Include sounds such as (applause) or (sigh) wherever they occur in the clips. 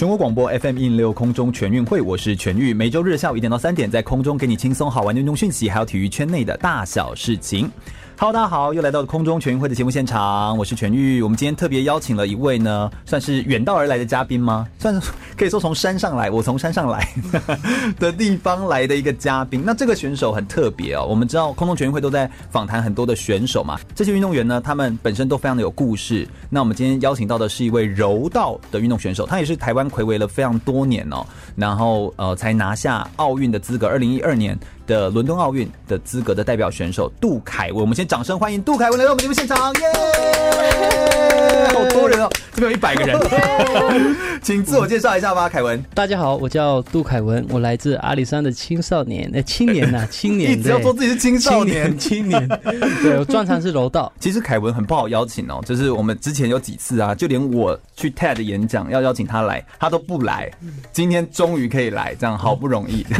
全国广播 FM 一零六空中全运会，我是全玉，每周日下午一点到三点，在空中给你轻松好玩的运动讯息，还有体育圈内的大小事情。Hello，大家好，又来到了空中全运会的节目现场，我是全玉。我们今天特别邀请了一位呢，算是远道而来的嘉宾吗？算是可以说从山上来，我从山上来 (laughs) 的地方来的一个嘉宾。那这个选手很特别哦。我们知道空中全运会都在访谈很多的选手嘛，这些运动员呢，他们本身都非常的有故事。那我们今天邀请到的是一位柔道的运动选手，他也是台湾魁违了非常多年哦，然后呃才拿下奥运的资格，二零一二年。的伦敦奥运的资格的代表选手杜凯文，我们先掌声欢迎杜凯文来到我们节目现场，耶、yeah!！好多人哦，这边有一百个人，(laughs) 请自我介绍一下吧，凯文。大家好，我叫杜凯文，我来自阿里山的青少年，呃，青年呐、啊，(laughs) 青年，一直要说自己是青少年，青年，(laughs) 对，我专长是柔道。其实凯文很不好邀请哦，就是我们之前有几次啊，就连我去 TED 演讲要邀请他来，他都不来，今天终于可以来，这样好不容易。(laughs)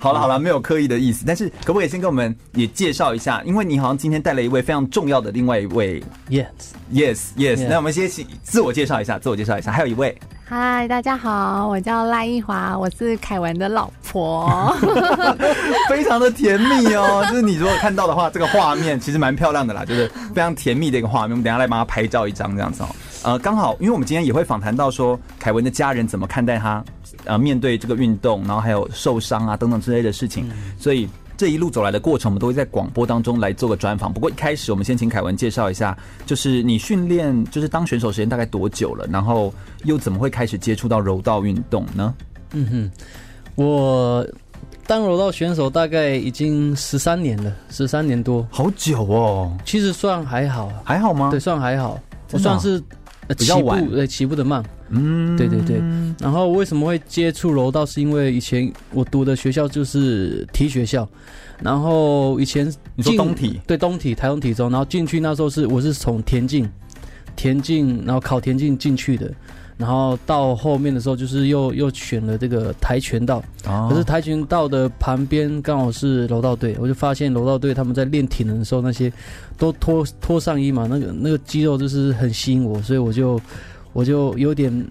好了好了，没有刻意的意思，但是可不可以先跟我们也介绍一下？因为你好像今天带了一位非常重要的另外一位，yes yes yes，那我们先请自我介绍一下，自我介绍一下，还有一位，嗨，大家好，我叫赖艺华，我是凯文的老婆，(laughs) 非常的甜蜜哦，就是你如果看到的话，这个画面其实蛮漂亮的啦，就是非常甜蜜的一个画面，我们等一下来帮他拍照一张这样子哦。呃，刚好，因为我们今天也会访谈到说，凯文的家人怎么看待他，呃，面对这个运动，然后还有受伤啊等等之类的事情，所以这一路走来的过程，我们都会在广播当中来做个专访。不过一开始，我们先请凯文介绍一下，就是你训练，就是当选手时间大概多久了？然后又怎么会开始接触到柔道运动呢？嗯哼，我当柔道选手大概已经十三年了，十三年多，好久哦。其实算还好，还好吗？对，算还好，我算是。起步呃，起步的慢，嗯，对对对。然后为什么会接触柔道？是因为以前我读的学校就是体学校，然后以前你说东体，对东体，台东体中，然后进去那时候是我是从田径，田径，然后考田径进去的。然后到后面的时候，就是又又选了这个跆拳道，可是跆拳道的旁边刚好是柔道队，我就发现柔道队他们在练体能的时候，那些都脱脱上衣嘛，那个那个肌肉就是很吸引我，所以我就我就有点。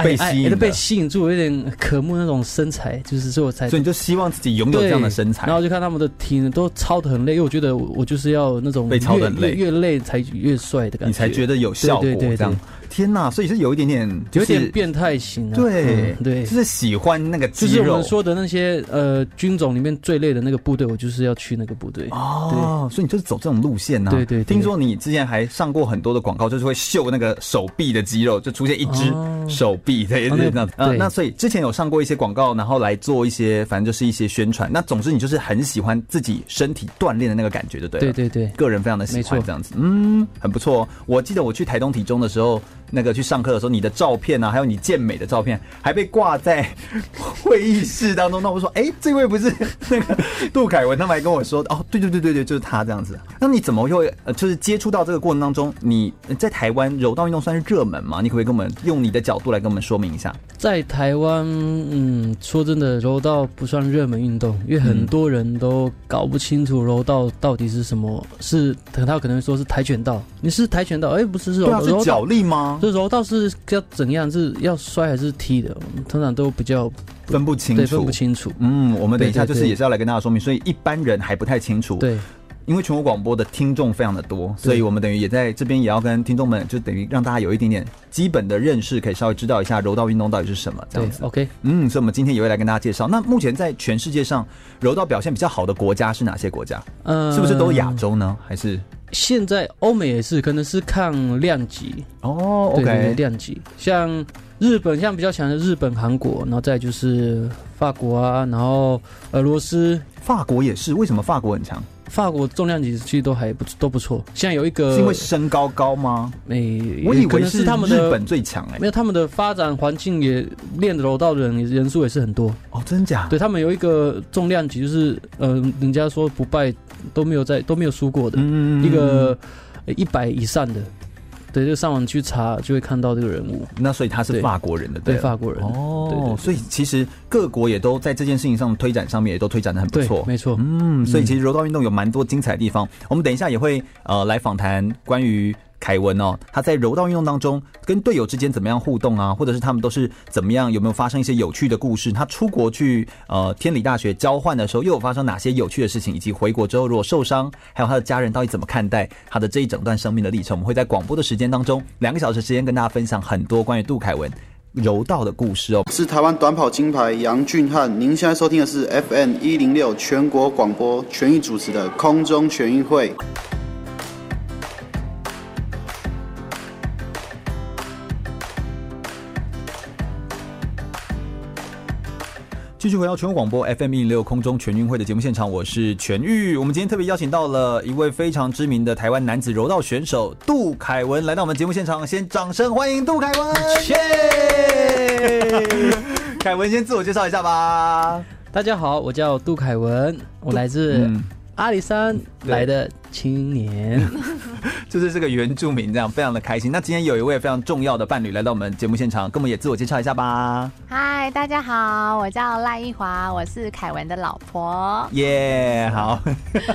被吸引，被吸引住，有点渴慕那种身材，就是所以我才，所以你就希望自己拥有这样的身材。然后就看他们的体能都操的很累，因为我觉得我就是要那种被操得累，越累才越帅的感觉，你才觉得有效果。对对对，这样，天呐！所以是有一点点，有点变态型。对对，就是喜欢那个肌肉。就是我们说的那些呃军种里面最累的那个部队，我就是要去那个部队。哦，所以你就是走这种路线呢？对对。听说你之前还上过很多的广告，就是会秀那个手臂的肌肉，就出现一只手臂，对对对。呃，那所以之前有上过一些广告，然后来做一些，反正就是一些宣传。那总之你就是很喜欢自己身体锻炼的那个感觉，就对了。对对对，个人非常的喜欢这样子，嗯，很不错。我记得我去台东体中的时候。那个去上课的时候，你的照片啊，还有你健美的照片，还被挂在会议室当中。那我说，哎、欸，这位不是那个杜凯文？他们还跟我说，哦，对对对对对，就是他这样子。那你怎么会呃，就是接触到这个过程当中，你在台湾柔道运动算是热门吗？你可不可以跟我们用你的角度来跟我们说明一下？在台湾，嗯，说真的，柔道不算热门运动，因为很多人都搞不清楚柔道到底是什么。是，他可能说是跆拳道，你是跆拳道？哎、欸，不是，是柔道，是脚力吗？这柔道是要怎样？是要摔还是踢的？通常都比较分不清楚，对分不清楚。嗯，我们等一下就是也是要来跟大家说明，所以一般人还不太清楚。对，因为全国广播的听众非常的多，所以我们等于也在这边也要跟听众们，就等于让大家有一点点基本的认识，可以稍微知道一下柔道运动到底是什么这样子。OK，嗯，所以我们今天也会来跟大家介绍。那目前在全世界上柔道表现比较好的国家是哪些国家？嗯，是不是都亚洲呢？还是？现在欧美也是，可能是看量级哦。OK，量级，像日本，像比较强的日本、韩国，然后再就是法国啊，然后俄罗斯，法国也是。为什么法国很强？法国重量级其实都还不都不错。现在有一个是因为身高高吗？诶，我以为是他们的日本最强哎，没有他们的发展环境也练柔道的人人数也是很多哦，真假？对他们有一个重量级，就是呃，人家说不败都没有在都没有输过的，嗯、一个一百以上的。对，就上网去查，就会看到这个人物。那所以他是法国人的，对，对法国人。哦，对所以其实各国也都在这件事情上推展上面也都推展的很不错，没错。嗯，所以其实柔道运动有蛮多精彩的地方。嗯、我们等一下也会呃来访谈关于。凯文哦，他在柔道运动当中跟队友之间怎么样互动啊？或者是他们都是怎么样？有没有发生一些有趣的故事？他出国去呃天理大学交换的时候，又有发生哪些有趣的事情？以及回国之后如果受伤，还有他的家人到底怎么看待他的这一整段生命的历程？我们会在广播的时间当中，两个小时时间跟大家分享很多关于杜凯文柔道的故事哦。是台湾短跑金牌杨俊翰，您现在收听的是 FM 一零六全国广播全域主持的空中全运会。继续回到全国广播 FM 一零六空中全运会的节目现场，我是全玉。我们今天特别邀请到了一位非常知名的台湾男子柔道选手杜凯文来到我们节目现场，先掌声欢迎杜凯文！耶！凯文先自我介绍一下吧。大家好，我叫杜凯文，我来自阿里山来的青年。(laughs) 就是这个原住民，这样非常的开心。那今天有一位非常重要的伴侣来到我们节目现场，跟我们也自我介绍一下吧。嗨，大家好，我叫赖一华，我是凯文的老婆。耶、yeah，好，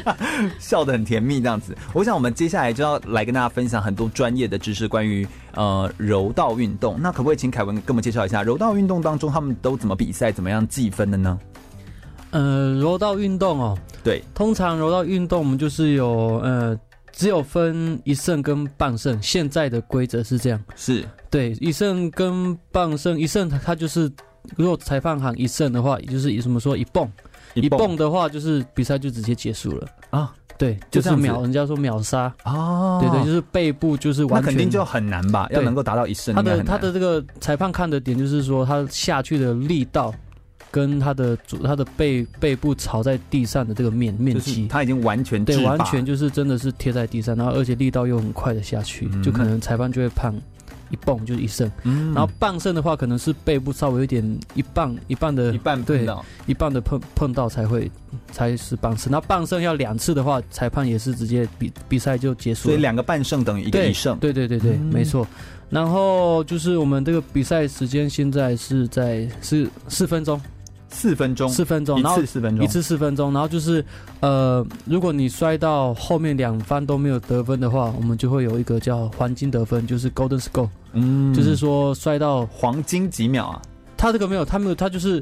(laughs) 笑得很甜蜜这样子。我想我们接下来就要来跟大家分享很多专业的知识，关于呃柔道运动。那可不可以请凯文跟我们介绍一下柔道运动当中他们都怎么比赛，怎么样计分的呢？呃，柔道运动哦，对，通常柔道运动我们就是有呃。只有分一胜跟半胜，现在的规则是这样，是。对一胜跟半胜，一胜它就是如果裁判喊一胜的话，也就是以什么说一蹦，一蹦。的话就是比赛就直接结束了。啊，对，就是秒，人家说秒杀。哦，对对，就是背部就是完全，那肯定就很难吧，要能够达到一胜，他的他的这个裁判看的点就是说他下去的力道。跟他的主，他的背背部朝在地上的这个面面积，他已经完全对，完全就是真的是贴在地上，然后而且力道又很快的下去，嗯、就可能裁判就会判一蹦就是一胜，嗯，然后半胜的话可能是背部稍微有点一半一半的，一半对，一半的碰碰到才会才是半胜，那半胜要两次的话，裁判也是直接比比赛就结束了，所以两个半胜等于一个一胜，对对对对对，嗯、没错。然后就是我们这个比赛时间现在是在是四分钟。四分钟，四分钟，然后一次四分钟，一次四分钟，然后就是，呃，如果你摔到后面两番都没有得分的话，我们就会有一个叫黄金得分，就是 Golden Score，嗯，就是说摔到黄金几秒啊？他这个没有，他没有，他就是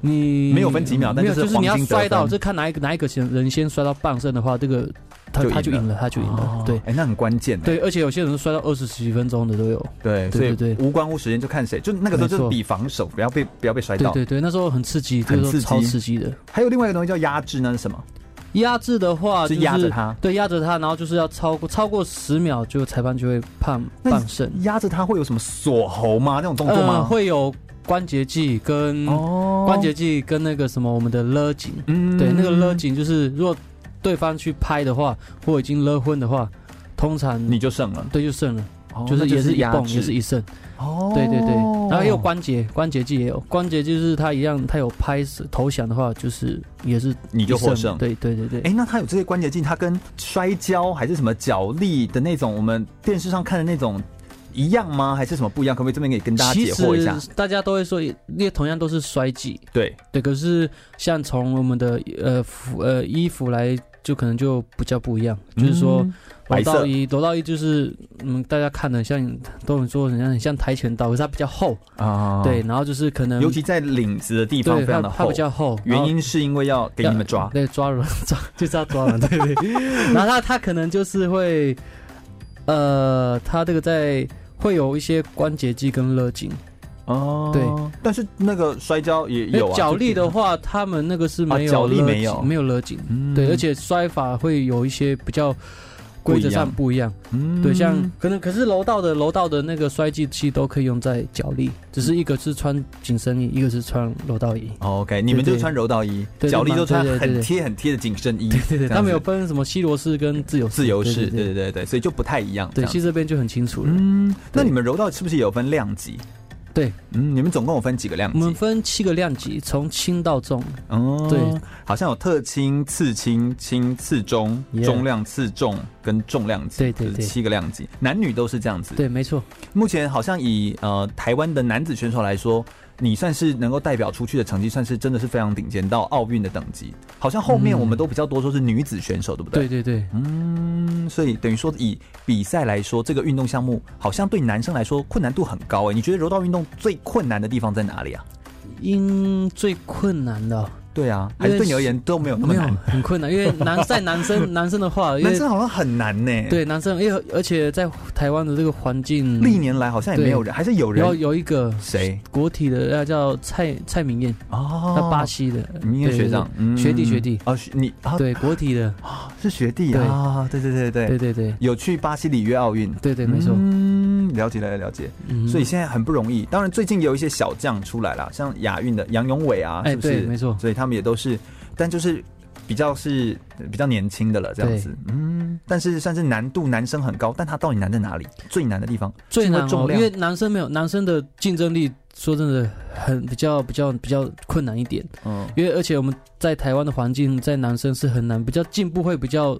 你没有分几秒，但是就是你要摔到，就看哪一个哪一个人先摔到半身的话，这个。他他就赢了，他就赢了，哦、对，哎、欸，那很关键，对，而且有些人摔到二十几分钟的都有，对，对对对，无关乎时间，就看谁，就那个时候就是比防守，不要被不要被摔到，对对对，那时候很刺激，很刺激，超刺激的。还有另外一个东西叫压制，那是什么？压制的话、就是压着他，对，压着他，然后就是要超过超过十秒，就裁判就会判半胜。压着他会有什么锁喉吗？那种动作吗？呃、会有关节技跟、哦、关节技跟那个什么我们的勒紧，嗯，对，那个勒紧就是如果。对方去拍的话，或已经勒昏的话，通常你就胜了。对，就胜了，哦、就是也是一蹦，也是一胜。哦，对对对，然后也有关节，关节技也有关节，就是他一样，他有拍死投降的话，就是也是你就获胜。对对对对。哎，那他有这些关节技，他跟摔跤还是什么脚力的那种，我们电视上看的那种一样吗？还是什么不一样？可不可以这边给跟大家解惑一下？大家都会说，因为同样都是摔技。对对，可是像从我们的呃服呃衣服来。就可能就比较不一样，嗯、就是说，柔道一，柔道一就是嗯，大家看的像都很说很像很像跆拳道，可是它比较厚。啊，对，然后就是可能尤其在领子的地方非常的厚，它比较厚，原因是因为要给你们抓，对，抓人 (laughs) 抓就是要抓人，对对，(laughs) 然后它它可能就是会，呃，它这个在会有一些关节肌跟勒紧。哦，对，但是那个摔跤也有啊。脚力的话，他们那个是没有角力没有没有勒紧，对，而且摔法会有一些比较规则上不一样。嗯，对，像可能可是楼道的楼道的那个摔技器都可以用在脚力，只是一个是穿紧身衣，一个是穿柔道衣。OK，你们就穿柔道衣，脚力就穿很贴很贴的紧身衣。对对对，他们有分什么西罗式跟自由自由式，对对对对，所以就不太一样。对，其实这边就很清楚了。嗯，那你们柔道是不是也有分量级？对，嗯，你们总共有分几个量级？我们分七个量级，从轻到重。哦，对，好像有特轻、次轻、轻、次中、中量、次重跟重量级。对对对，七个量级，男女都是这样子。对，没错。目前好像以呃台湾的男子选手来说，你算是能够代表出去的成绩，算是真的是非常顶尖，到奥运的等级。好像后面我们都比较多说是女子选手，对不对？对对对，嗯，所以等于说以比赛来说，这个运动项目好像对男生来说困难度很高哎。你觉得柔道运动最困难的地方在哪里啊？因最困难的。对啊，还是对你而言都没有那么难，很困难。因为男 (laughs) 在男生男生的话，(laughs) 男生好像很难呢。对，男生，因为而且在台湾的这个环境，历年来好像也没有人，还是有人。有有一个谁？国体的，那叫蔡蔡明燕哦，那巴西的明艳学长，学弟学弟。哦，你对国体的。是学弟啊，对对对对。对对对，有去巴西里约奥运，对对没错，嗯，了解了了解，所以现在很不容易。当然最近也有一些小将出来了，像亚运的杨永伟啊，是不是？没错，所以他们也都是。但就是比较是比较年轻的了，这样子，嗯，但是算是难度男生很高，但他到底难在哪里？最难的地方最难哦，因为男生没有男生的竞争力，说真的很比较比较比较困难一点，嗯，因为而且我们在台湾的环境，在男生是很难，比较进步会比较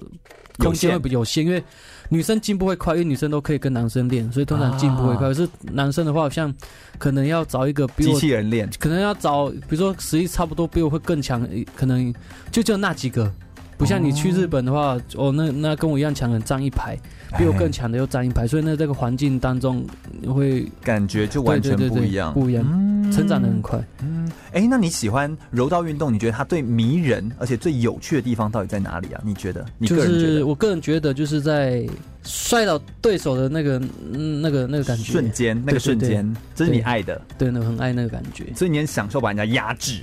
空间会比较有限，因为。女生进步会快，因为女生都可以跟男生练，所以通常进步会快。可是男生的话，好像可能要找一个比我机器人练，可能要找，比如说实力差不多比我会更强，可能就就那几个。不像你去日本的话，哦，那那跟我一样强的人站一排，比我更强的又站一排，所以那这个环境当中会感觉就完全不一样，不一样，成长的很快。嗯，哎，那你喜欢柔道运动？你觉得它最迷人而且最有趣的地方到底在哪里啊？你觉得？你个人觉得？就是我个人觉得就是在摔倒对手的那个那个那个感觉瞬间，那个瞬间，这是你爱的，对，那很爱那个感觉，所以你很享受把人家压制。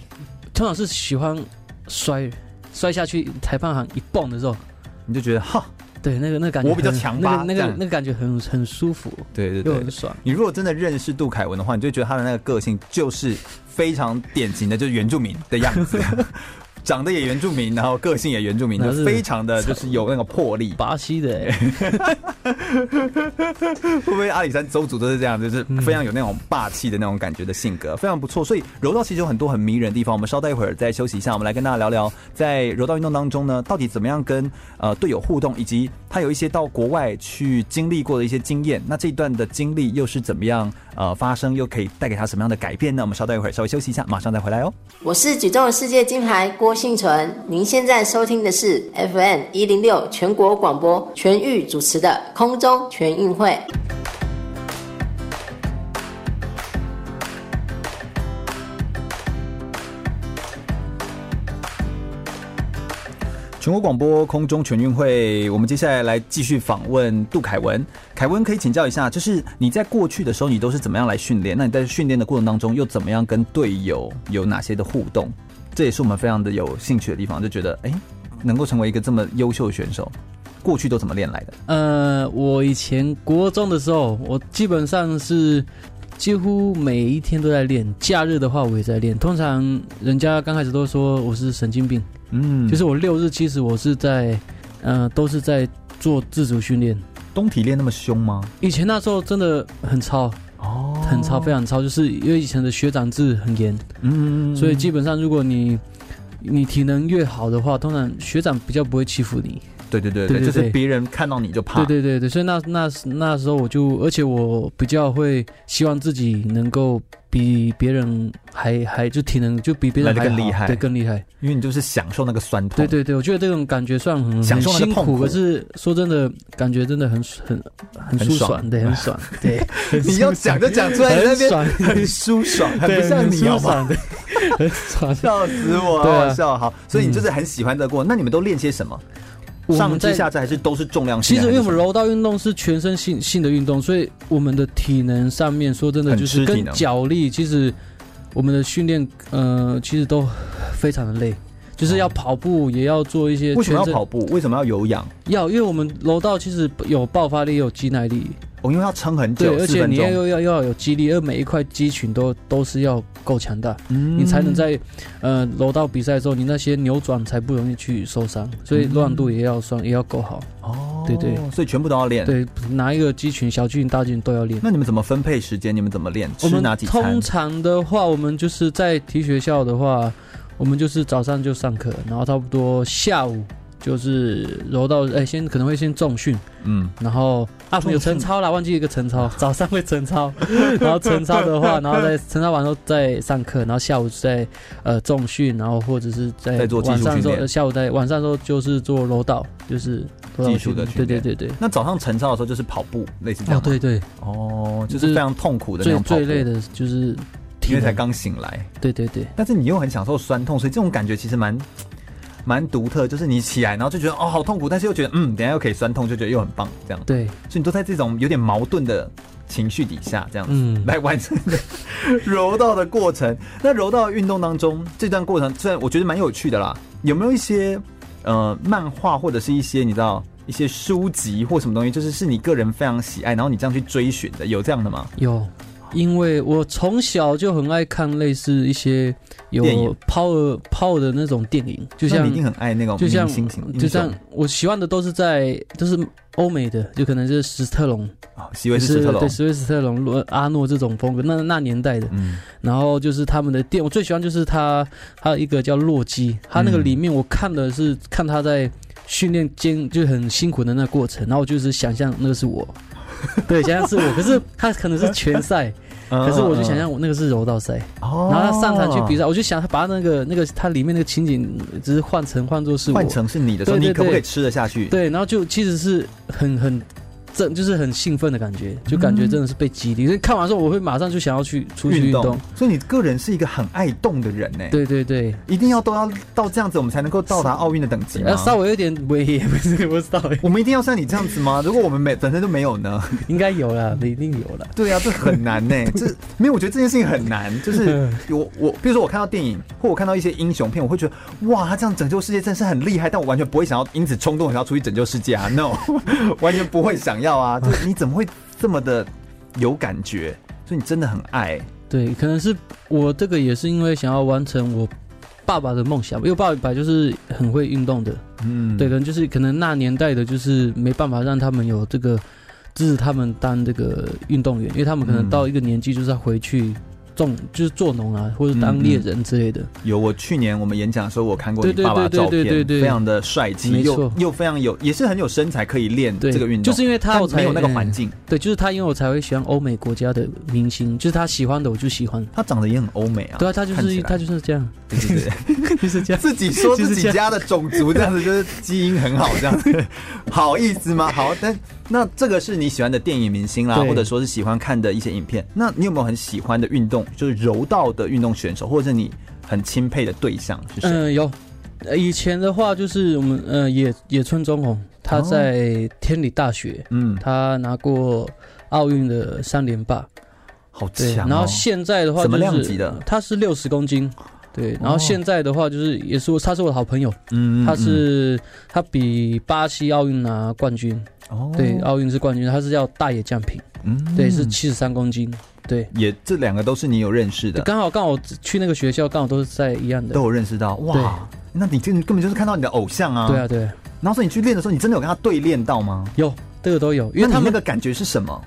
通常是喜欢摔。摔下去，裁判行一蹦的时候，你就觉得哈，对，那个那个感觉，我比较强吧，那个那个那个感觉很很舒服，对对对，又很爽。你如果真的认识杜凯文的话，你就觉得他的那个个性就是非常典型的，就是原住民的样子。(laughs) 长得也原住民，然后个性也原住民，就非常的就是有那个魄力。巴西的，(laughs) 会不会阿里山邹族都是这样，就是非常有那种霸气的那种感觉的性格，非常不错。所以柔道其实有很多很迷人的地方。我们稍待一会儿再休息一下，我们来跟大家聊聊，在柔道运动当中呢，到底怎么样跟呃队友互动，以及他有一些到国外去经历过的一些经验。那这一段的经历又是怎么样呃发生，又可以带给他什么样的改变呢？我们稍待一会儿，稍微休息一下，马上再回来哦。我是举重世界金牌郭幸存，您现在收听的是 FM 一零六全国广播全域主持的空中全运会。全国广播空中全运会，我们接下来来继续访问杜凯文。凯文可以请教一下，就是你在过去的时候，你都是怎么样来训练？那你在训练的过程当中，又怎么样跟队友有哪些的互动？这也是我们非常的有兴趣的地方，就觉得哎，能够成为一个这么优秀的选手，过去都怎么练来的？呃，我以前国中的时候，我基本上是几乎每一天都在练，假日的话我也在练。通常人家刚开始都说我是神经病。嗯，就是我六日其实我是在，呃，都是在做自主训练。冬体练那么凶吗？以前那时候真的很操哦，很超，非常超，就是因为以前的学长制很严，嗯，所以基本上如果你你体能越好的话，通常学长比较不会欺负你。对对对对，就是别人看到你就怕。对对对对，所以那那那时候我就，而且我比较会希望自己能够比别人还还就体能就比别人还更厉害，对，更厉害。因为你就是享受那个酸痛。对对对，我觉得这种感觉算很很辛苦，可是说真的，感觉真的很很很舒爽，对，很爽。(laughs) 对，你要讲就讲出来，很爽，很舒爽，很不像你好吗？(laughs) 很爽，笑死我，好好笑。好，所以你就是很喜欢这个过。那你们都练些什么？上肢下肢还是都是重量性？其实因为我们柔道运动是全身性性的运动，所以我们的体能上面说真的就是跟脚力，其实我们的训练呃其实都非常的累。就是要跑步，也要做一些。为什么要跑步？为什么要有氧？要，因为我们柔道其实有爆发力，也有肌耐力。我、哦、因为要撑很久，对，而且你要又要又要有肌力，而每一块肌群都都是要够强大，嗯，你才能在呃柔道比赛的时候，你那些扭转才不容易去受伤，所以柔软度也要算，也要够好。哦，对对，所以全部都要练。对，拿一个肌群、小肌群、大肌群都要练。那你们怎么分配时间？你们怎么练？我们吃哪几餐？通常的话，我们就是在提学校的话，我们就是早上就上课，然后差不多下午。就是柔道，哎、欸，先可能会先重训，嗯，然后啊有晨操啦，忘记一个晨操，(laughs) 早上会晨操，然后晨操的话，(laughs) 然后在晨操完之后再上课，然后下午再呃重训，然后或者是在晚上的时候，下午在晚上的时候就是做柔道，就是技术的训练，对对对。对。那早上晨操的时候就是跑步，类似这样，哦，对对，哦，就是非常痛苦的那种跑步，最最累的就是因为才刚醒来，对对对，但是你又很享受酸痛，所以这种感觉其实蛮。蛮独特，就是你起来，然后就觉得哦好痛苦，但是又觉得嗯，等下又可以酸痛，就觉得又很棒，这样。对，所以你都在这种有点矛盾的情绪底下，这样子、嗯、来完成柔道的过程。那柔道运动当中，这段过程虽然我觉得蛮有趣的啦，有没有一些呃漫画或者是一些你知道一些书籍或什么东西，就是是你个人非常喜爱，然后你这样去追寻的，有这样的吗？有。因为我从小就很爱看类似一些有 power power 的那种电影，就像你一定很爱那种，就像就像我喜欢的都是在都是欧美的，就可能是史特龙。啊，席维斯史特龙，对，席维斯史特龙、阿诺这种风格，那那年代的，嗯，然后就是他们的电，我最喜欢就是他，还有一个叫洛基，他那个里面我看的是看他在训练间就很辛苦的那个过程，然后我就是想象那个是我。(laughs) 对，想象是我，可是他可能是拳赛，(laughs) 可是我就想象我那个是柔道赛，然后他上场去比赛，我就想他把那个那个他里面那个情景，只是换成换作是我，换成是你的时候，你可不可以吃得下去？对，然后就其实是很很。这就是很兴奋的感觉，就感觉真的是被激励。所以看完之后，我会马上就想要去出去运动，动。所以你个人是一个很爱动的人呢？对对对，一定要都要到这样子，我们才能够到达奥运的等级。要稍微有点威严，(laughs) 不是不知道。我们一定要像你这样子吗？如果我们没本身就没有呢？(laughs) 应该有了，一定有了。对啊，这很难呢。(laughs) 这没有，我觉得这件事情很难。就是我我，比如说我看到电影，或我看到一些英雄片，我会觉得哇，他这样拯救世界真是很厉害。但我完全不会想要因此冲动想要出去拯救世界啊！No，完全不会想要啊！(laughs) 就你怎么？会这么的有感觉？所以你真的很爱。对，可能是我这个也是因为想要完成我爸爸的梦想，因为爸爸就是很会运动的。嗯，对，可能就是可能那年代的，就是没办法让他们有这个支持他们当这个运动员，因为他们可能到一个年纪就是要回去。种就是做农啊，或者当猎人之类的。有，我去年我们演讲的时候，我看过你爸爸的照片，非常的帅气，又又非常有，也是很有身材可以练这个运动。就是因为他没有那个环境。对，就是他，因为我才会喜欢欧美国家的明星，就是他喜欢的我就喜欢。他长得也很欧美啊。对啊，他就是他就是这样，对对对，(laughs) 就是这样。自己说自己家的种族这样子，就是基因很好这样子，(laughs) 好意思吗？好，但那这个是你喜欢的电影明星啦，或者说是喜欢看的一些影片。那你有没有很喜欢的运动？就是柔道的运动选手，或者是你很钦佩的对象是谁？嗯，有。以前的话就是我们呃野野村忠宏，他在天理大学，嗯，他拿过奥运的三连霸，好强哦。然后现在的话，什么量级的？他是六十公斤，对。然后现在的话，就是也是我他是我的好朋友，嗯，他是他比巴西奥运拿冠军，哦，对，奥运是冠军，他是叫大野将平，嗯，对，是七十三公斤。对，也这两个都是你有认识的，刚好刚好去那个学校，刚好都是在一样的，都有认识到。哇，那你就根本就是看到你的偶像啊！对啊，对。然后说你去练的时候，你真的有跟他对练到吗？有，这个都有。因为他们那个感觉是什么？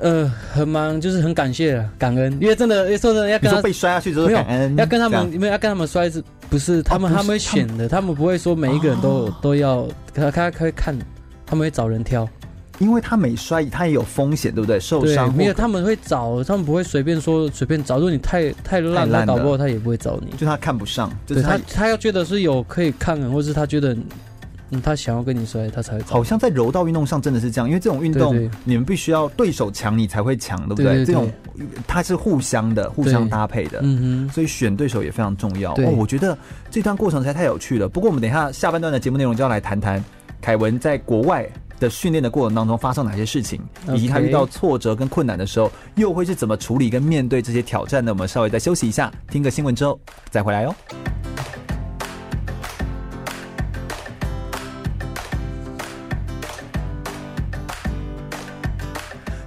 呃，很忙，就是很感谢、感恩。因为真的，说真的，要跟他被摔下去之后感恩，要跟他们，没有要跟他们摔是，不是他们他们选的，他们不会说每一个人都都要，他他可以看，他们会找人挑。因为他每摔，他也有风险，对不对？受伤没有？他们会找，他们不会随便说随便找。如果你太太烂了，搞不好他也不会找你。就他看不上，就是他他要觉得是有可以看的，或是他觉得嗯他想要跟你摔，他才会。好像在柔道运动上真的是这样，因为这种运动你们必须要对手强你才会强，对不对？这种它是互相的，互相搭配的，嗯哼。所以选对手也非常重要。哦，我觉得这段过程实在太有趣了。不过我们等一下下半段的节目内容就要来谈谈凯文在国外的训练的过程当中发生哪些事情，以及他遇到挫折跟困难的时候，又会是怎么处理跟面对这些挑战呢？我们稍微再休息一下，听个新闻之后再回来哦。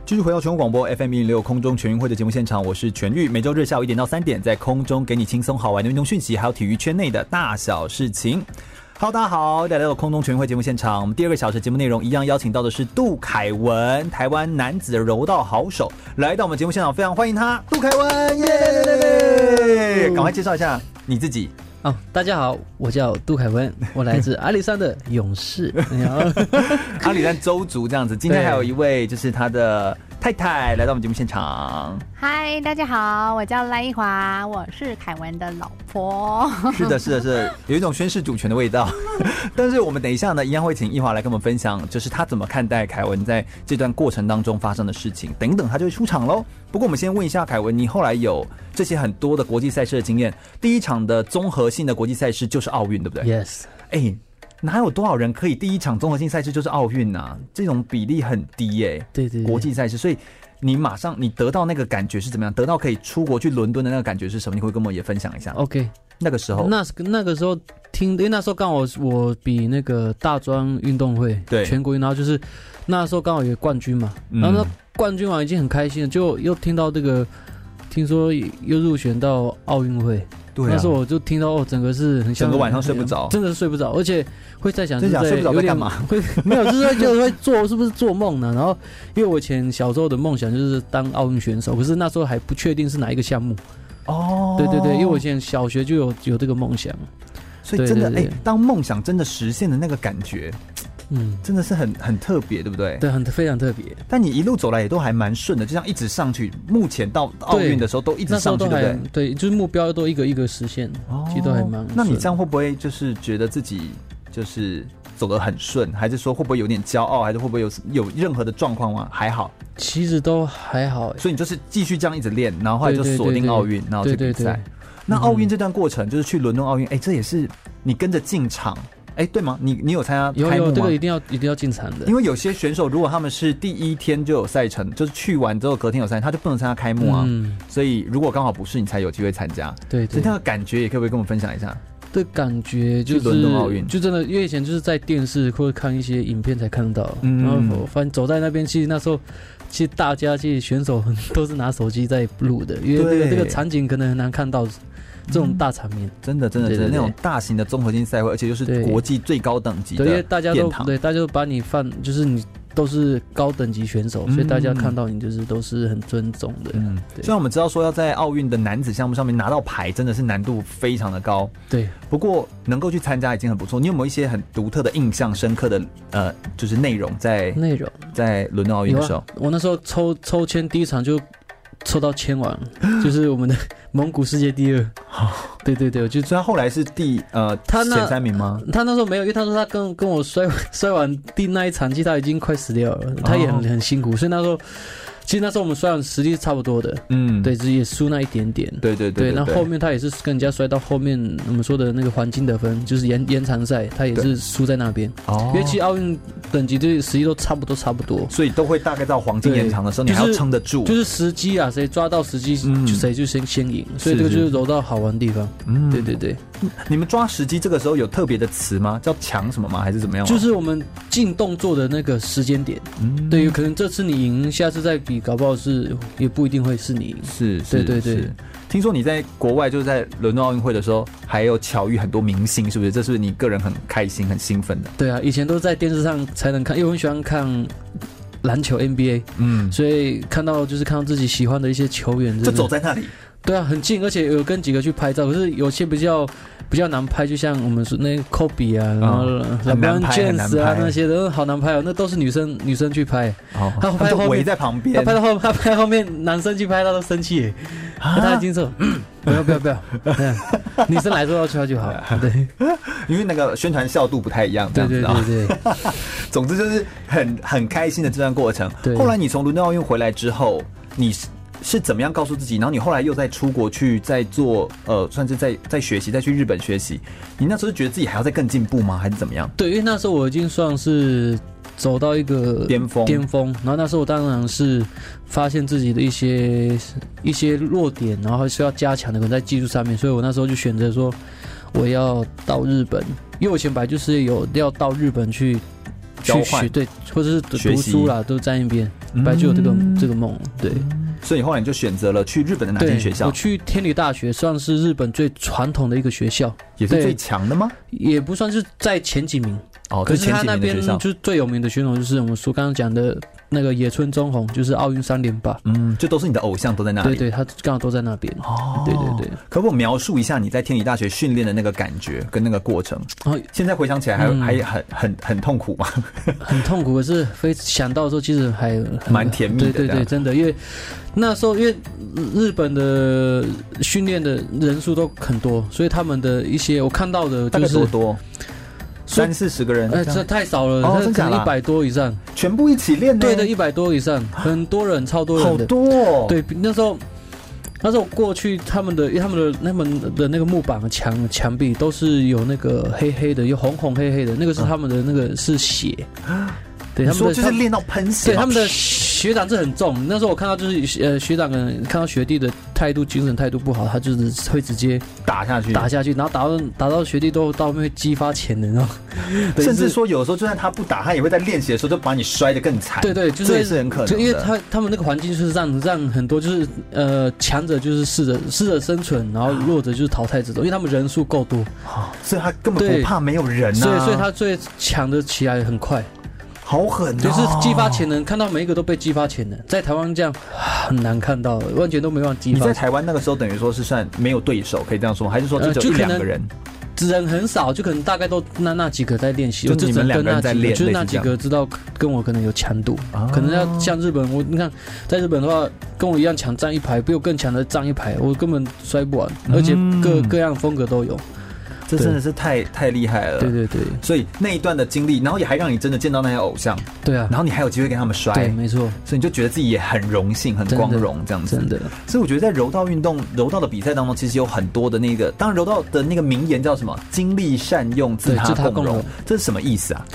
继续回到全国广播 FM 一零六空中全运会的节目现场，我是全玉。每周日下午一点到三点，在空中给你轻松好玩的运动讯息，还有体育圈内的大小事情。Hello，大家好，来到空中全运会节目现场。我们第二个小时节目内容一样邀请到的是杜凯文，台湾男子柔道好手，来到我们节目现场，非常欢迎他，杜凯文，耶！赶快介绍一下你自己。哦，大家好，我叫杜凯文，我来自阿里山的勇士，阿里山邹族这样子。今天还有一位就是他的太太来到我们节目现场。嗨，大家好，我叫赖一华，我是凯文的老婆。(laughs) 是的，是的，是的，有一种宣誓主权的味道。(laughs) 但是我们等一下呢，一样会请一华来跟我们分享，就是他怎么看待凯文在这段过程当中发生的事情。等等，他就会出场喽。不过我们先问一下凯文，你后来有这些很多的国际赛事的经验，第一场的综合性的国际赛事就是奥运，对不对？Yes。哎，哪有多少人可以第一场综合性赛事就是奥运啊？这种比例很低耶。对对，国际赛事，所以。你马上你得到那个感觉是怎么样？得到可以出国去伦敦的那个感觉是什么？你会跟我们也分享一下？OK，那个时候，那那个时候听，因为那时候刚好我比那个大专运动会对全国，然后就是那时候刚好有冠军嘛，然后那冠军完已经很开心了，就又听到这个，听说又入选到奥运会。对啊、那时候我就听到哦，整个是很像整个晚上睡不着，真的是睡不着，而且会在想，在想睡不着在干嘛？会 (laughs) 没有，就是就是会做，是不是做梦呢？然后因为我以前小时候的梦想就是当奥运选手，可是那时候还不确定是哪一个项目。哦，对对对，因为我以前小学就有有这个梦想，所以真的哎，当梦想真的实现的那个感觉。嗯，真的是很很特别，对不对？对，很非常特别。但你一路走来也都还蛮顺的，就像一直上去。目前到奥运的时候都一直上去，对不对？对，就是目标都一个一个实现，哦、其实都还蛮。那你这样会不会就是觉得自己就是走得很顺，还是说会不会有点骄傲，还是会不会有有任何的状况吗？还好，其实都还好。所以你就是继续这样一直练，然后后来就锁定奥运，然后去比赛。那奥运这段过程就是去伦敦奥运，哎、欸，这也是你跟着进场。哎，对吗？你你有参加开幕吗？有有，这个一定要一定要进场的。因为有些选手，如果他们是第一天就有赛程，就是去完之后隔天有赛，他就不能参加开幕啊。嗯。所以如果刚好不是，你才有机会参加。对，对。所以那个感觉，也可不可以跟我们分享一下？对，感觉就是伦敦奥运，就真的，因为以前就是在电视或者看一些影片才看到。嗯。然后我反正走在那边，其实那时候，其实大家其实选手都是拿手机在录的，因为这个这个场景可能很难看到。这种大场面，嗯、真的真的真的那种大型的综合性赛会，而且又是国际最高等级的对，因为大家都对，大家都把你放，就是你都是高等级选手，嗯、所以大家看到你就是都是很尊重的。嗯，对。虽然我们知道说要在奥运的男子项目上面拿到牌，真的是难度非常的高。对，不过能够去参加已经很不错。你有没有一些很独特的、印象深刻的呃，就是内容在内容在伦敦奥运的时候？啊、我那时候抽抽签第一场就。抽到千王，(gasps) 就是我们的蒙古世界第二。对对对，我就知道后来是第呃他前三名吗？他那时候没有，因为他说他跟跟我摔 (laughs) 摔完第那一场，其实他已经快死掉了，他也很很辛苦，所以那时候。其实那时候我们摔完实力是差不多的，嗯，对，只是也输那一点点，对对对，对。那后，后面他也是跟人家摔到后面，我们说的那个黄金得分，就是延延长赛，他也是输在那边。哦，因为其实奥运等级对实力都差不多，差不多，所以都会大概到黄金延长的时候，你还要撑得住。就是时机啊，谁抓到时机，就谁就先先赢。所以这个就是柔道好玩的地方。嗯，对对对。你们抓时机这个时候有特别的词吗？叫抢什么吗？还是怎么样？就是我们进动作的那个时间点。嗯，对，有可能这次你赢，下次再比。搞不好是也不一定会是你，是，是，对对对。听说你在国外就是在伦敦奥运会的时候，还有巧遇很多明星，是不是？这是不是你个人很开心、很兴奋的？对啊，以前都在电视上才能看，因为我很喜欢看篮球 NBA，嗯，所以看到就是看到自己喜欢的一些球员，就走在那里。对啊，很近，而且有跟几个去拍照，可是有些比较比较难拍，就像我们说那个科比啊，然后 LeBron James 啊那些都好难拍。哦，那都是女生女生去拍，哦、他拍后围在旁边，他拍到后 (laughs) 他拍后面男生去拍，他都生气，(laughs) 他已经说不要不要不要，(laughs) 女生来说要出来就好。了，对，因为那个宣传效度不太一样，对对对对，总之就是很很开心的这段过程。后来你从伦敦奥运回来之后，你是。怎么样告诉自己？然后你后来又再出国去再做，呃，算是在在学习，再去日本学习。你那时候觉得自己还要再更进步吗？还是怎么样？对，因为那时候我已经算是走到一个巅峰，巅峰。然后那时候我当然是发现自己的一些一些弱点，然后是要加强的，可能在技术上面。所以我那时候就选择说，我要到日本，因为我以前本来就是有要到日本去。去换学对，或者是读书啦，都在那边，本来就有这个、嗯这个梦，对。所以后来你就选择了去日本的哪间，学校我？去天理大学，算是日本最传统的一个学校，也是最强的吗？也不算是在前几名。哦，可是他那边。就是最有名的选手，就是我们说刚刚讲的那个野村忠宏，就是奥运三连霸。嗯，就都是你的偶像都在那里。对对，他刚好都在那边。哦，对对对。可不可以描述一下你在天理大学训练的那个感觉跟那个过程？然后现在回想起来还、嗯还很很很痛苦吗？(laughs) 很痛苦，可是非想到的时候，其实还蛮甜蜜的对对对，真的，因为那时候因为日本的训练的人数都很多，所以他们的一些我看到的就是多三四十个人，哎，这太少了，哦这可真假啦能一百多以上。全部一起练的？对的，一百多以上，很多人，超多人好。多哦。对，那时候那时候过去他们的，他们的他们的那个木板墙墙壁都是有那个黑黑的，有红红黑黑的，那个是他们的那个是血。(laughs) 对，他们就是练到喷血，对他们的学长是很重，那时候我看到就是呃学长可能看到学弟的态度精神态度不好，他就是会直接打下去，打下去，然后打到打到学弟都到后面会激发潜能哦，(laughs) 对甚至说有时候就算他不打，他也会在练习的时候就把你摔得更惨。对对，就是这也是很可能的就因为他他们那个环境就是让让很多就是呃强者就是试着试着生存，然后弱者就是淘汰这种，因为他们人数够多，哦所以他根本不怕没有人啊，所以所以他最强的起来很快，好狠哦，就是激发潜能，看到每一个都被激发潜能，在台湾这样很难看到，完全都没办法激发你在。台湾那个时候等于说是算没有对手，可以这样说吗？还是说就就两个人？人很少，就可能大概都那那几个在练习，就只能跟那几个，在练就是那几个知道跟我可能有强度，哦可能要像日本，我你看在日本的话，跟我一样强站一排，比我更强的站一排，我根本摔不完，而且各嗯各样风格都有。这真的是太太厉害了。对对对。所以那一段的经历，然后也还让你真的见到那些偶像，对啊。然，后你还有机会跟他们摔，对，没错，所以你就觉得自己也很荣幸、很光荣这样子。真的。所以我觉得在柔道运动、柔道的比赛当中，其实有很多的那个，当然柔道的那个名言叫什么“精力善用，自他共荣。共荣”，这是什么意思啊？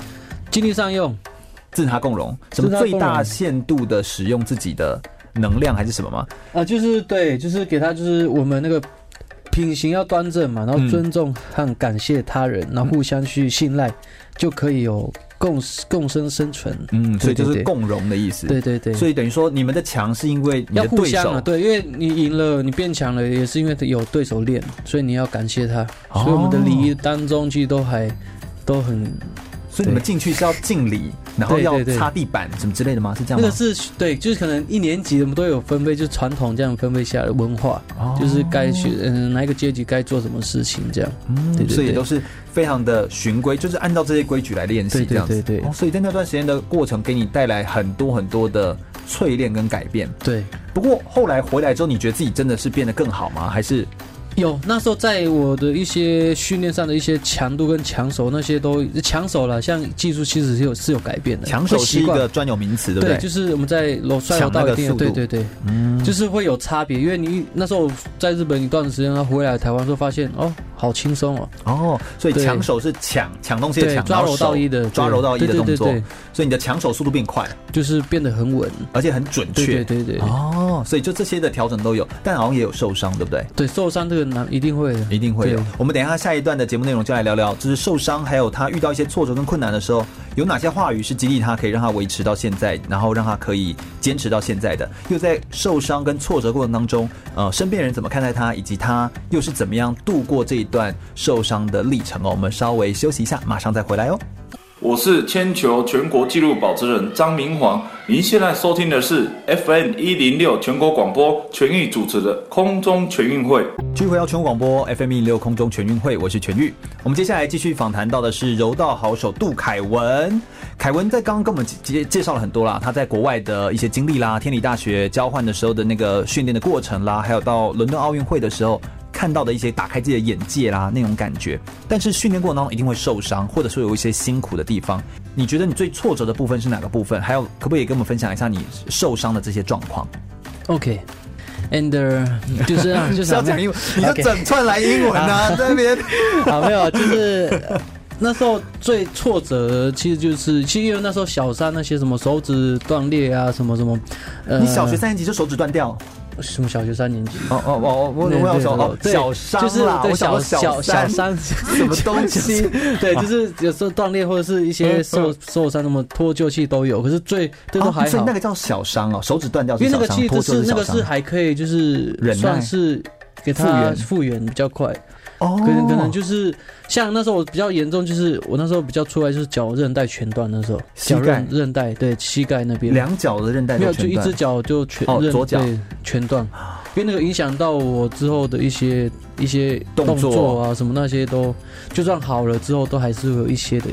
精力善用，自他共荣，什么最大限度的使用自己的能量，还是什么吗？啊，就是对，就是给他，就是我们那个品行要端正嘛，然后尊重和感谢他人，然后互相去信赖，就可以有共共生生存。嗯，所以就是共荣的意思。对对对，所以等于说你们的强是因为你要互相啊，对，因为你赢了，你变强了，也是因为有对手练，所以你要感谢他。哦所以我们的礼仪当中，其实都还都很所以你们进去是要敬礼，然后要擦地板什么之类的吗？是这样吗？那个是对，就是可能一年级我们都有分配，就是传统这样分配下来的文化，哦就是该学嗯哪一个阶级该做什么事情这样。嗯对对对所以也都是非常的循规，就是按照这些规矩来练习对这样子。对对对哦，所以在那段时间的过程，给你带来很多很多的淬炼跟改变。对，不过后来回来之后，你觉得自己真的是变得更好吗？还是有那时候在我的一些训练上的一些强度跟抢手那些都抢手了，像技术其实是有是有改变的。抢手是一个专有名词，对不对，对？就是我们在楼道一定有速度。对对对，嗯，就是会有差别，因为你那时候在日本一段时间，他回来台湾之后发现哦，好轻松哦，哦，所以对抢手是抢抢东西的，抢，抓柔道一的抓柔道一的对动作。所以你的抢手速度变快，就是变得很稳，而且很准确。对对对对。哦，所以就这些的调整都有，但好像也有受伤，对不对？对，受伤这个难一定会的，一定会有。我们等一下下一段的节目内容就来聊聊，就是受伤，还有他遇到一些挫折跟困难的时候，有哪些话语是激励他，可以让他维持到现在，然后让他可以坚持到现在的。又在受伤跟挫折过程当中，呃，身边人怎么看待他，以及他又是怎么样度过这一段受伤的历程哦。我们稍微休息一下，马上再回来哦。我是铅球全国纪录保持人张明煌，您现在收听的是 FM 一零六全国广播全域主持的空中全运会。继续回到全国广播 FM 一零六空中全运会，我是全玉。我们接下来继续访谈到的是柔道好手杜凯文。凯文在刚刚跟我们介介绍了很多啦，他在国外的一些经历啦，天理大学交换的时候的那个训练的过程啦，还有到伦敦奥运会的时候看到的一些打开自己的眼界啦那种感觉。但是训练过程当中一定会受伤，或者说有一些辛苦的地方。你觉得你最挫折的部分是哪个部分？还有可不可以跟我们分享一下你受伤的这些状况？OK。And、uh, (laughs) 就是啊，就是要讲英文，你就整串来英文啊，(laughs) 这边。(laughs) 啊，没有，就是那时候最挫折，其实就是，其实因为那时候小三那些什么手指断裂啊，什么什么，呃，你小学三年级就手指断掉？什么小学三年级？哦哦哦，我我有小哦小伤就是对小小小伤 (laughs) 什么东西？(laughs) 对，就是有时候断裂或者是一些受受伤，什么脱臼器都有。可是最最都还好，那个叫小伤哦，手指断掉。因为那个器就是那个是还可以，就是算是给它复原复原比较快。哦，可能可能就是像那时候我比较严重，就是我那时候比较出来就是脚韧带全断，那时候脚韧韧带对膝盖那边。两脚的韧带没有，就一只脚就全哦左脚。全断，因为那个影响到我之后的一些一些动作啊什么那些都，就算好了之后都还是会有一些的。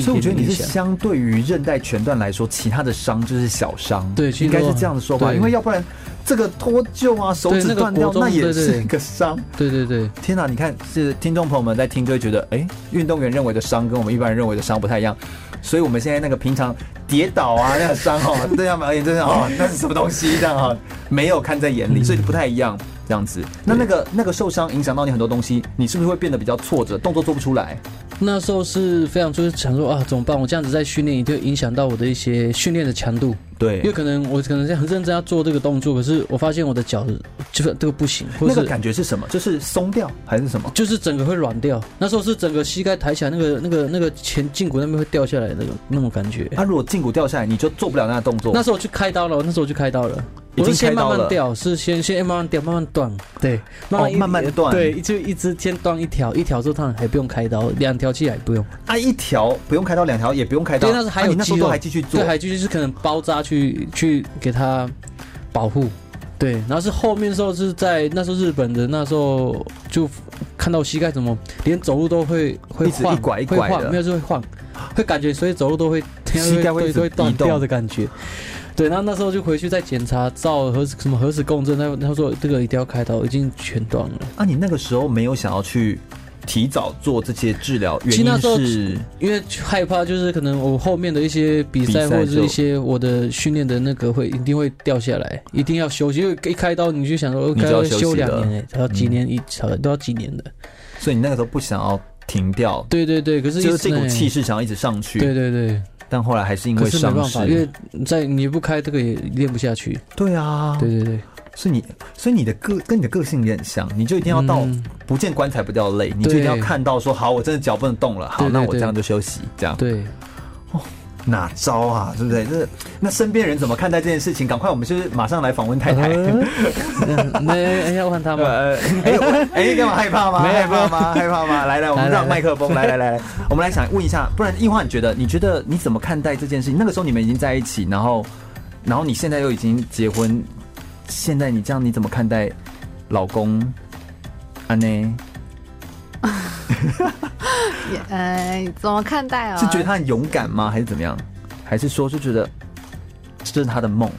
所以我觉得你是相对于韧带全断来说，其他的伤就是小伤，对，应该是这样的说法，因为要不然。这个脱臼啊，手指断掉，那，也是一个伤。对对对，天哪！你看，是听众朋友们在听就会觉得，哎，运动员认为的伤跟我们一般人认为的伤不太一样。所以我们现在那个平常跌倒啊，那个伤哦，对他们而言真的哦，那是什么东西？这样哈，没有看在眼里，所以不太一样。这样子，那那个那个受伤影响到你很多东西，你是不是会变得比较挫折，动作做不出来？那时候是非常就是想说啊，怎么办？我这样子在训练，一定会影响到我的一些训练的强度。对，因为可能我可能在很认真要做这个动作，可是我发现我的脚就是这个不行。那个感觉是什么？就是松掉还是什么？就是整个会软掉。那时候是整个膝盖抬起来，那个那个那个前胫骨那边会掉下来那种那种感觉。那、啊、如果胫骨掉下来，你就做不了那个动作。那时候我去开刀了，那时候我去开刀了。我是先慢慢掉，是先先慢慢掉，慢慢断。对，慢慢、哦、慢慢断。对，就一直先断一条，一条之后他还不用开刀，两条起来不用。啊，一条不用开刀，两条也不用开刀。对，那是还有肌肉，啊、还继续做。对，还继续是可能包扎去去给他保护。对，然后是后面的时候是在那时候日本的那时候就看到膝盖怎么连走路都会会晃，一拐一拐的，没有就会晃，会感觉所以走路都会膝盖会会断掉的感觉。对，然后那时候就回去再检查，照核什么核磁共振，他他说这个一定要开刀，已经全断了。啊，你那个时候没有想要去提早做这些治疗，原因是因为害怕，就是可能我后面的一些比赛或者是一些我的训练的那个会一定会掉下来，一定要休息，因为一开刀你就想说，开刀休两年，哎，要几年一，都要几年的，所以你那个时候不想要停掉。对对对，可是就是这股气势想要一直上去。对对对。但后来还是因为伤势，因为在你不开这个也练不下去。对啊，对对对，所以你，所以你的个跟你的个性也很像，你就一定要到不见棺材不掉泪，你就一定要看到说，好，我真的脚不能动了，好，那我这样就休息，这样。对。哦哪招啊？对不对？那那身边人怎么看待这件事情？赶快，我们就是马上来访问太太。(laughs) 那要问他吗？哎哎，干嘛害怕吗？(laughs) 没害怕吗？害怕吗？来来，我们让麦克风来来来来，我们来想问一下，不然映花，你觉得你觉得你怎么看待这件事情？那个时候你们已经在一起，然后然后你现在又已经结婚，(laughs) 现在你这样你怎么看待老公？安呢？呃，怎么看待啊？是觉得他很勇敢吗？还是怎么样？还是说就觉得这是他的梦？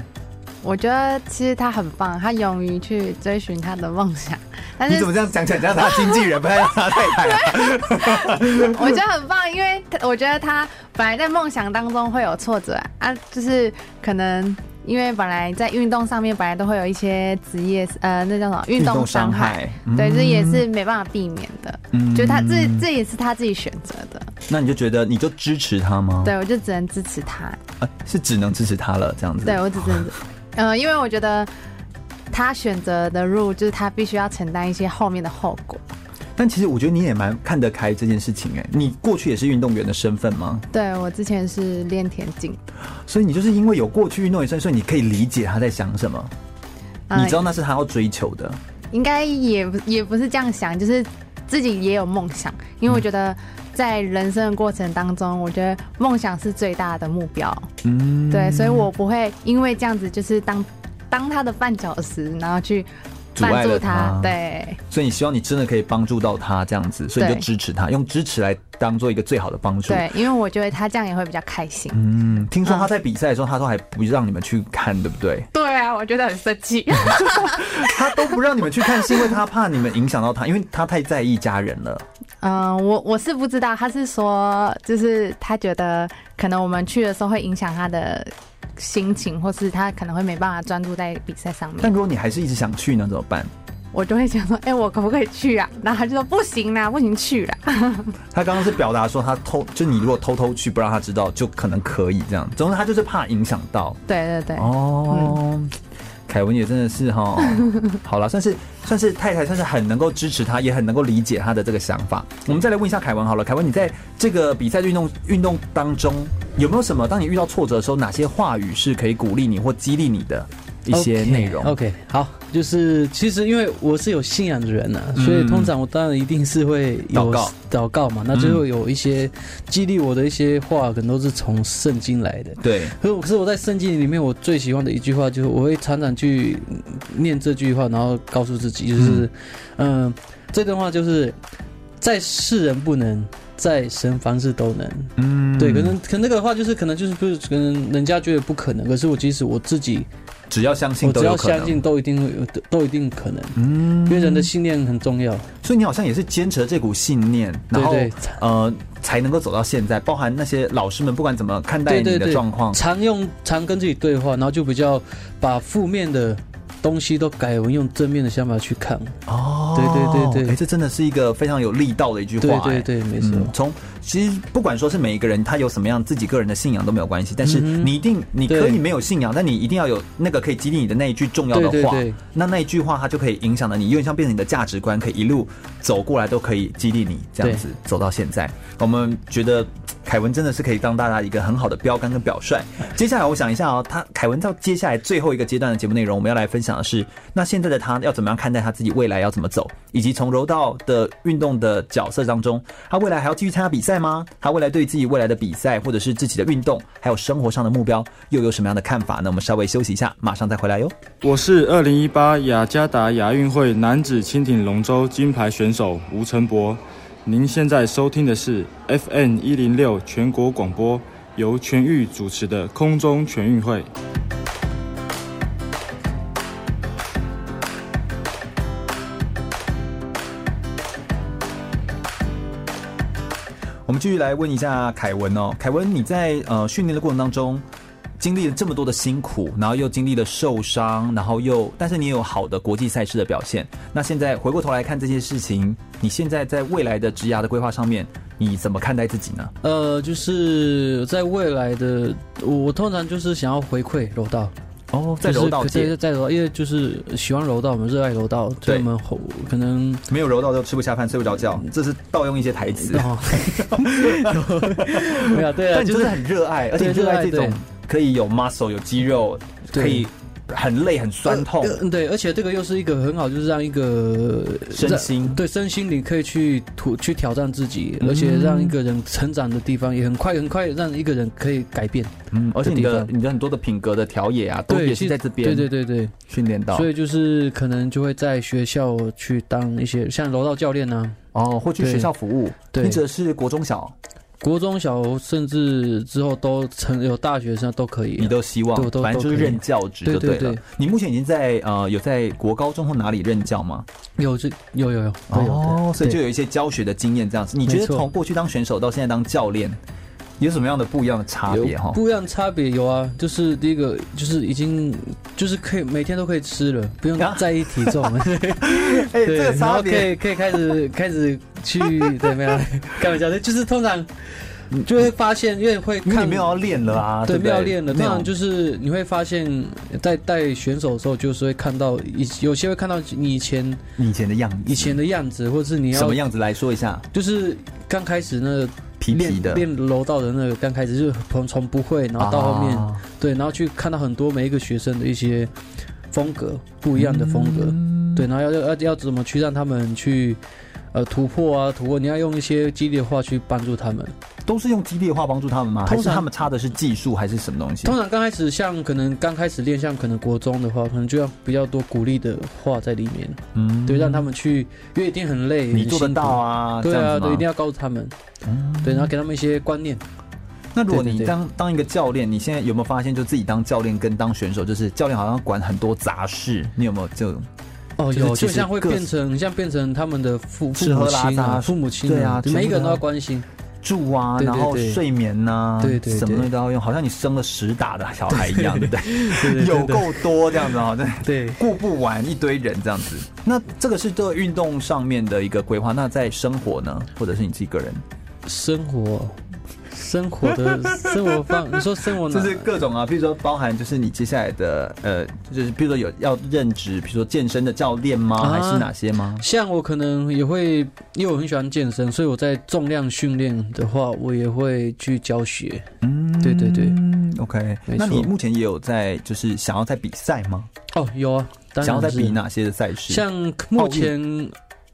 我觉得其实他很棒，他勇于去追寻他的梦想。但是你怎么这样讲起来，像他经纪人，不太像他太太啊？我觉得很棒，因为我觉得他本来在梦想当中会有挫折啊，就是可能。因为本来在运动上面本来都会有一些职业呃，那叫什么运动伤害，嗯、对，这也是没办法避免的。嗯，就他这这也是他自己选择的。那你就觉得你就支持他吗？对，我就只能支持他。啊，是只能支持他了，这样子。对，我只能，嗯、呃，因为我觉得他选择的路就是他必须要承担一些后面的后果。但其实我觉得你也蛮看得开这件事情哎，你过去也是运动员的身份吗？对，我之前是练田径，所以你就是因为有过去运动员身份，所以你可以理解他在想什么，你知道那是他要追求的。应该也也不是这样想，就是自己也有梦想，因为我觉得在人生的过程当中，我觉得梦想是最大的目标。嗯，对，所以我不会因为这样子就是当当他的绊脚石，然后去。帮助他，对，所以你希望你真的可以帮助到他这样子，所以你就支持他，用支持来当做一个最好的帮助。对，因为我觉得他这样也会比较开心。嗯，听说他在比赛的时候，他都还不让你们去看，对不对？对啊，我觉得很生气。(laughs) 他都不让你们去看，是因为他怕你们影响到他，因为他太在意家人了。嗯，我我是不知道，他是说，就是他觉得可能我们去的时候会影响他的。心情，或是他可能会没办法专注在比赛上面。但如果你还是一直想去呢，怎么办？我就会想说，哎、欸，我可不可以去啊？然后他就说不行啦，不行去了。(laughs) 他刚刚是表达说他偷，就你如果偷偷去不让他知道，就可能可以这样。总之他就是怕影响到。对对对。哦。嗯凯文也真的是哈，(laughs) 好了，算是算是太太，算是很能够支持他，也很能够理解他的这个想法。我们再来问一下凯文好了，凯文，你在这个比赛运动运动当中有没有什么？当你遇到挫折的时候，哪些话语是可以鼓励你或激励你的？一些内容。OK，好，就是其实因为我是有信仰的人呐、啊嗯，所以通常我当然一定是会有祷告，祷告嘛，那最后有一些激励我的一些话，可能都是从圣经来的。对，可是可是我在圣经里面，我最喜欢的一句话就是，我会常常去念这句话，然后告诉自己，就是，嗯、呃，这段话就是在世人不能，在神凡事都能。嗯，对，可能可能那个话就是可能就是不是可能人家觉得不可能，可是我即使我自己。只要相信，只要相信，都一定会有，都一定可能。嗯，因为人的信念很重要。所以你好像也是坚持了这股信念，然后呃，才能够走到现在。包含那些老师们，不管怎么看待你的状况，常用常跟自己对话，然后就比较把负面的。东西都改为用正面的想法去看哦，对对对对，哎、欸，这真的是一个非常有力道的一句话、欸，对对对，没错。从、嗯、其实不管说是每一个人他有什么样自己个人的信仰都没有关系，但是你一定你可以没有信仰，但你一定要有那个可以激励你的那一句重要的话，那那一句话它就可以影响了你，有点像变成你的价值观，可以一路走过来都可以激励你这样子走到现在。我们觉得。凯文真的是可以当大家一个很好的标杆跟表率。接下来我想一下哦，他凯文到接下来最后一个阶段的节目内容，我们要来分享的是，那现在的他要怎么样看待他自己未来要怎么走，以及从柔道的运动的角色当中，他未来还要继续参加比赛吗？他未来对自己未来的比赛或者是自己的运动，还有生活上的目标，又有什么样的看法呢？我们稍微休息一下，马上再回来哟。我是二零一八雅加达亚运会男子轻艇龙舟金牌选手吴成博。您现在收听的是 FM 一零六全国广播，由全域主持的空中全运会。我们继续来问一下凯文哦，凯文，你在呃训练的过程当中，经历了这么多的辛苦，然后又经历了受伤，然后又，但是你有好的国际赛事的表现。那现在回过头来看这些事情，你现在在未来的职涯的规划上面，你怎么看待自己呢？呃，就是在未来的，我，通常就是想要回馈柔道。哦，在柔道界，在在柔道，因为就是喜欢柔道，我们热爱柔道，对我们后可能没有柔道就吃不下饭，睡不着觉，这是盗用一些台词。没 (laughs) 有，(laughs) 对啊，(laughs) 但就是很热爱，而且热爱这种。可以有 muscle 有肌肉，可以很累很酸痛，呃，对，而且这个又是一个很好，就是让一个身心。对身心你可以去突去挑战自己，嗯，而且让一个人成长的地方也很快很快，让一个人可以改变。嗯，而且你的你的很多的品格的调野啊，都也是在这边，对对对对。训练到，所以就是可能就会在学校去当一些像柔道教练呢，啊，哦，或去学校服务。对，你指的是国中小。国中小甚至之后都成有大学生都可以，你都希望，反正就是任教职就对了。对对对，你目前已经在呃有在国高中或哪里任教吗？有这有有有哦，所以就有一些教学的经验这样子。你觉得从过去当选手到现在当教练？有什么样的不一样的差别哈？不一样的差别有啊，就是第一个就是已经就是可以每天都可以吃了，不用在意体重了。(laughs) 哎，这个差别可以可以开始开始去怎么样？开玩笑的，就是通常你就会发现，因为会看你没有要练了啊，对，没有练了。通常就是你会发现，在带选手的时候，就是会看到以有些会看到你以前以前的样子，以前的样子，或者是你要什么样子来说一下？就是刚开始那个。皮皮的。练柔道的那个刚开始就是从从不会，然后到后面、啊、对，然后去看到很多每一个学生的一些风格不一样的风格，嗯、对，然后要要要怎么去让他们去呃突破啊突破？你要用一些激励的话去帮助他们，都是用激励的话帮助他们吗？通常他们差的是技术还是什么东西？通常刚开始像可能刚开始练，像可能国中的话，可能就要比较多鼓励的话在里面，嗯，对，让他们去，因为一定很累，你做得到啊，对啊，对，一定要告诉他们。嗯，对，然后给他们一些观念。那如果你当当一个教练，你现在有没有发现，就自己当教练跟当选手，就是教练好像管很多杂事，你有没有这种？哦，有，就像会变成像变成他们的父父母亲啊，父母亲，对啊，每一个人都要关心。住啊，然后睡眠呐，对对，什么东西都要用，好像你生了十打的小孩一样，对不对？有够多这样子啊，对。对，顾不完一堆人这样子。那这个是这个运动上面的一个规划，那在生活呢，或者是你自己个人？生活，生活的 (laughs) 生活方，你说生活就是各种啊，比如说包含就是你接下来的呃，就是比如说有要任职，比如说健身的教练吗？啊、还是哪些吗？像我可能也会，因为我很喜欢健身，所以我在重量训练的话，我也会去教学。嗯，对对对，OK。那你目前也有在就是想要在比赛吗？哦，有啊。想要在比哪些的赛事？像目前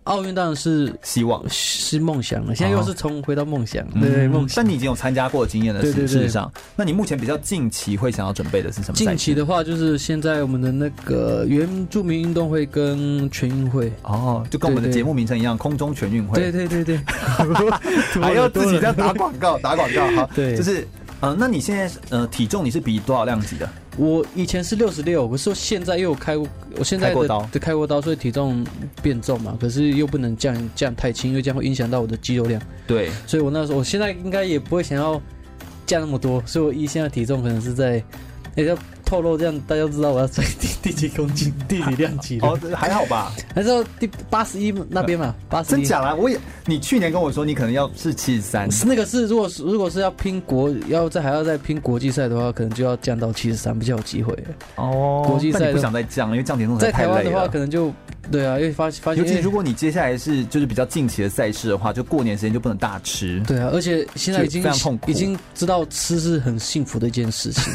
奥运当然是希望是梦想了，现在又是重回到梦想，对对梦想。但你已经有参加过经验的事实上，那你目前比较近期会想要准备的是什么？近期的话，就是现在我们的那个原住民运动会跟全运会。哦，就跟我们的节目名称一样，空中全运会。对对对对，(laughs) 还要自己在打广告，打广告好，对，就是呃，那你现在呃体重你是比多少量级的？我以前是六十六，可是现在又有开过，我现在的开过刀，所以体重变重嘛。可是又不能降降太轻，因为这样会影响到我的肌肉量。对，所以我那时候，我现在应该也不会想要降那么多，所以我一现在体重可能是在，(laughs) 欸透露这样，大家知道我要在第第几公斤、第几量级哦，还好吧？还是第八十一那边嘛？八十一。真假啊？我也，你去年跟我说你可能要是七十三，那个是如果如果是要拼国，要再还要再拼国际赛的话，可能就要降到七十三比较有机会哦。国际赛不想再降，因为降体重在台湾的话，可能就对啊，因为发发现，尤其如果你接下来是就是比较近期的赛事的话，就过年时间就不能大吃。对啊，而且现在已经非常痛苦，已经知道吃是很幸福的一件事情。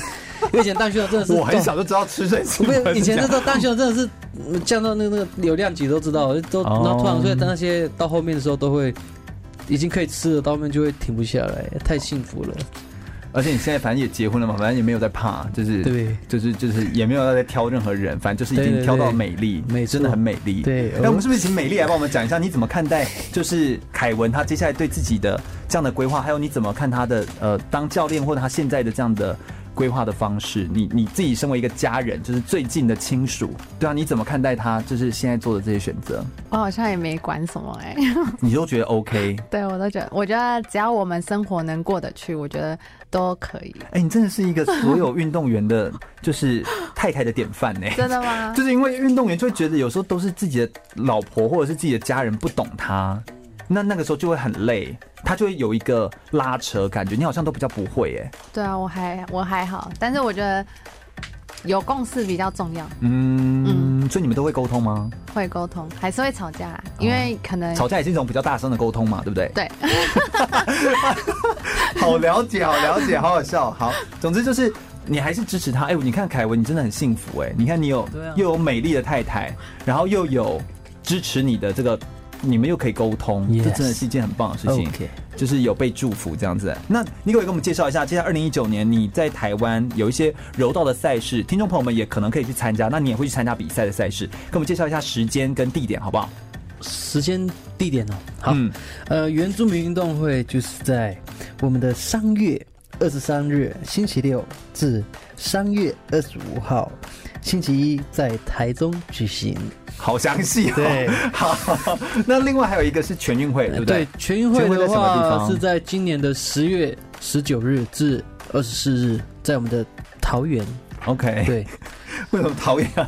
以前当选手真的是，我很小就知道吃水。不是以前那时候当选手真的是降到那个那个流量级都知道，都然后突然所以那些到后面的时候都会已经可以吃了，到后面就会停不下来，太幸福了。而且你现在反正也结婚了嘛，反正也没有在怕，就是对，就是就是也没有在挑任何人，反正就是已经挑到美丽，美真的很美丽。对，那我们是不是请美丽来帮我们讲一下，你怎么看待就是凯文他接下来对自己的这样的规划，还有你怎么看他的呃当教练或者他现在的这样的。规划的方式，你你自己身为一个家人，就是最近的亲属，对啊，你怎么看待他？就是现在做的这些选择？我好像也没管什么哎、欸，(laughs) 你都觉得 OK？对，我都觉得，我觉得只要我们生活能过得去，我觉得都可以。哎、欸，你真的是一个所有运动员的，(laughs) 就是太太的典范呢、欸。真的吗？(laughs) 就是因为运动员就会觉得有时候都是自己的老婆或者是自己的家人不懂他，那那个时候就会很累。他就会有一个拉扯感觉，你好像都比较不会耶。对啊，我还我还好，但是我觉得有共识比较重要。嗯嗯，所以你们都会沟通吗？会沟通，还是会吵架，因为可能、哦、吵架也是一种比较大声的沟通嘛，对不对？对。(laughs) 好了解，好了解，好好笑。好，总之就是你还是支持他。哎，你看凯文，你真的很幸福哎！你看你有又有美丽的太太，然后又有支持你的这个。你们又可以沟通.这真的是一件很棒的事情。就是有被祝福这样子。那你可以给我们介绍一下，接下来二零一九年你在台湾有一些柔道的赛事，听众朋友们也可能可以去参加。那你也会去参加比赛的赛事，给我们介绍一下时间跟地点好不好？时间地点哦，好，嗯、呃，原住民运动会就是在我们的三月二十三日星期六至三月二十五号星期一在台中举行。好详细哦。对，(laughs) 好。那另外还有一个是全运会，对不对？对，全运会的话是在今年的十月十九日至二十四日，在我们的桃园。OK。对，(laughs) 为什么桃园要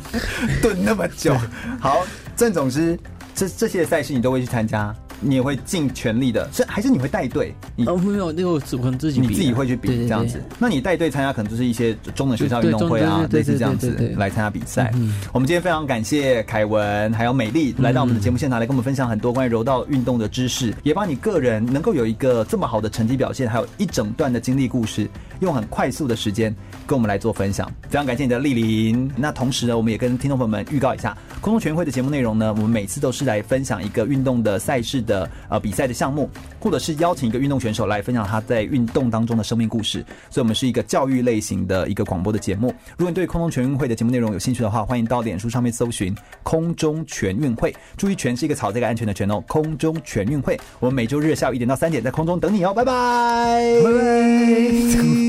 蹲那么久？(laughs) 好，郑总之，这这些赛事你都会去参加？你也会尽全力的，是还是你会带队？哦，没有，那个可能自己你自己会去比这样子。那你带队参加，可能就是一些中等学校运动会啊，类似这样子来参加比赛。我们今天非常感谢凯文还有美丽来到我们的节目现场，来跟我们分享很多关于柔道运动的知识，也把你个人能够有一个这么好的成绩表现，还有一整段的经历故事，用很快速的时间跟我们来做分享。非常感谢你的莅临。那同时呢，我们也跟听众朋友们预告一下，空中全运会的节目内容呢，我们每次都是来分享一个运动的赛事的。呃比赛的项目，或者是邀请一个运动选手来分享他在运动当中的生命故事，所以我们是一个教育类型的一个广播的节目。如果你对空中全运会的节目内容有兴趣的话，欢迎到脸书上面搜寻“空中全运会”，注意“全”是一个草这个安全的“全”哦。空中全运会，我们每周日下午一点到三点在空中等你哦，拜拜，拜拜。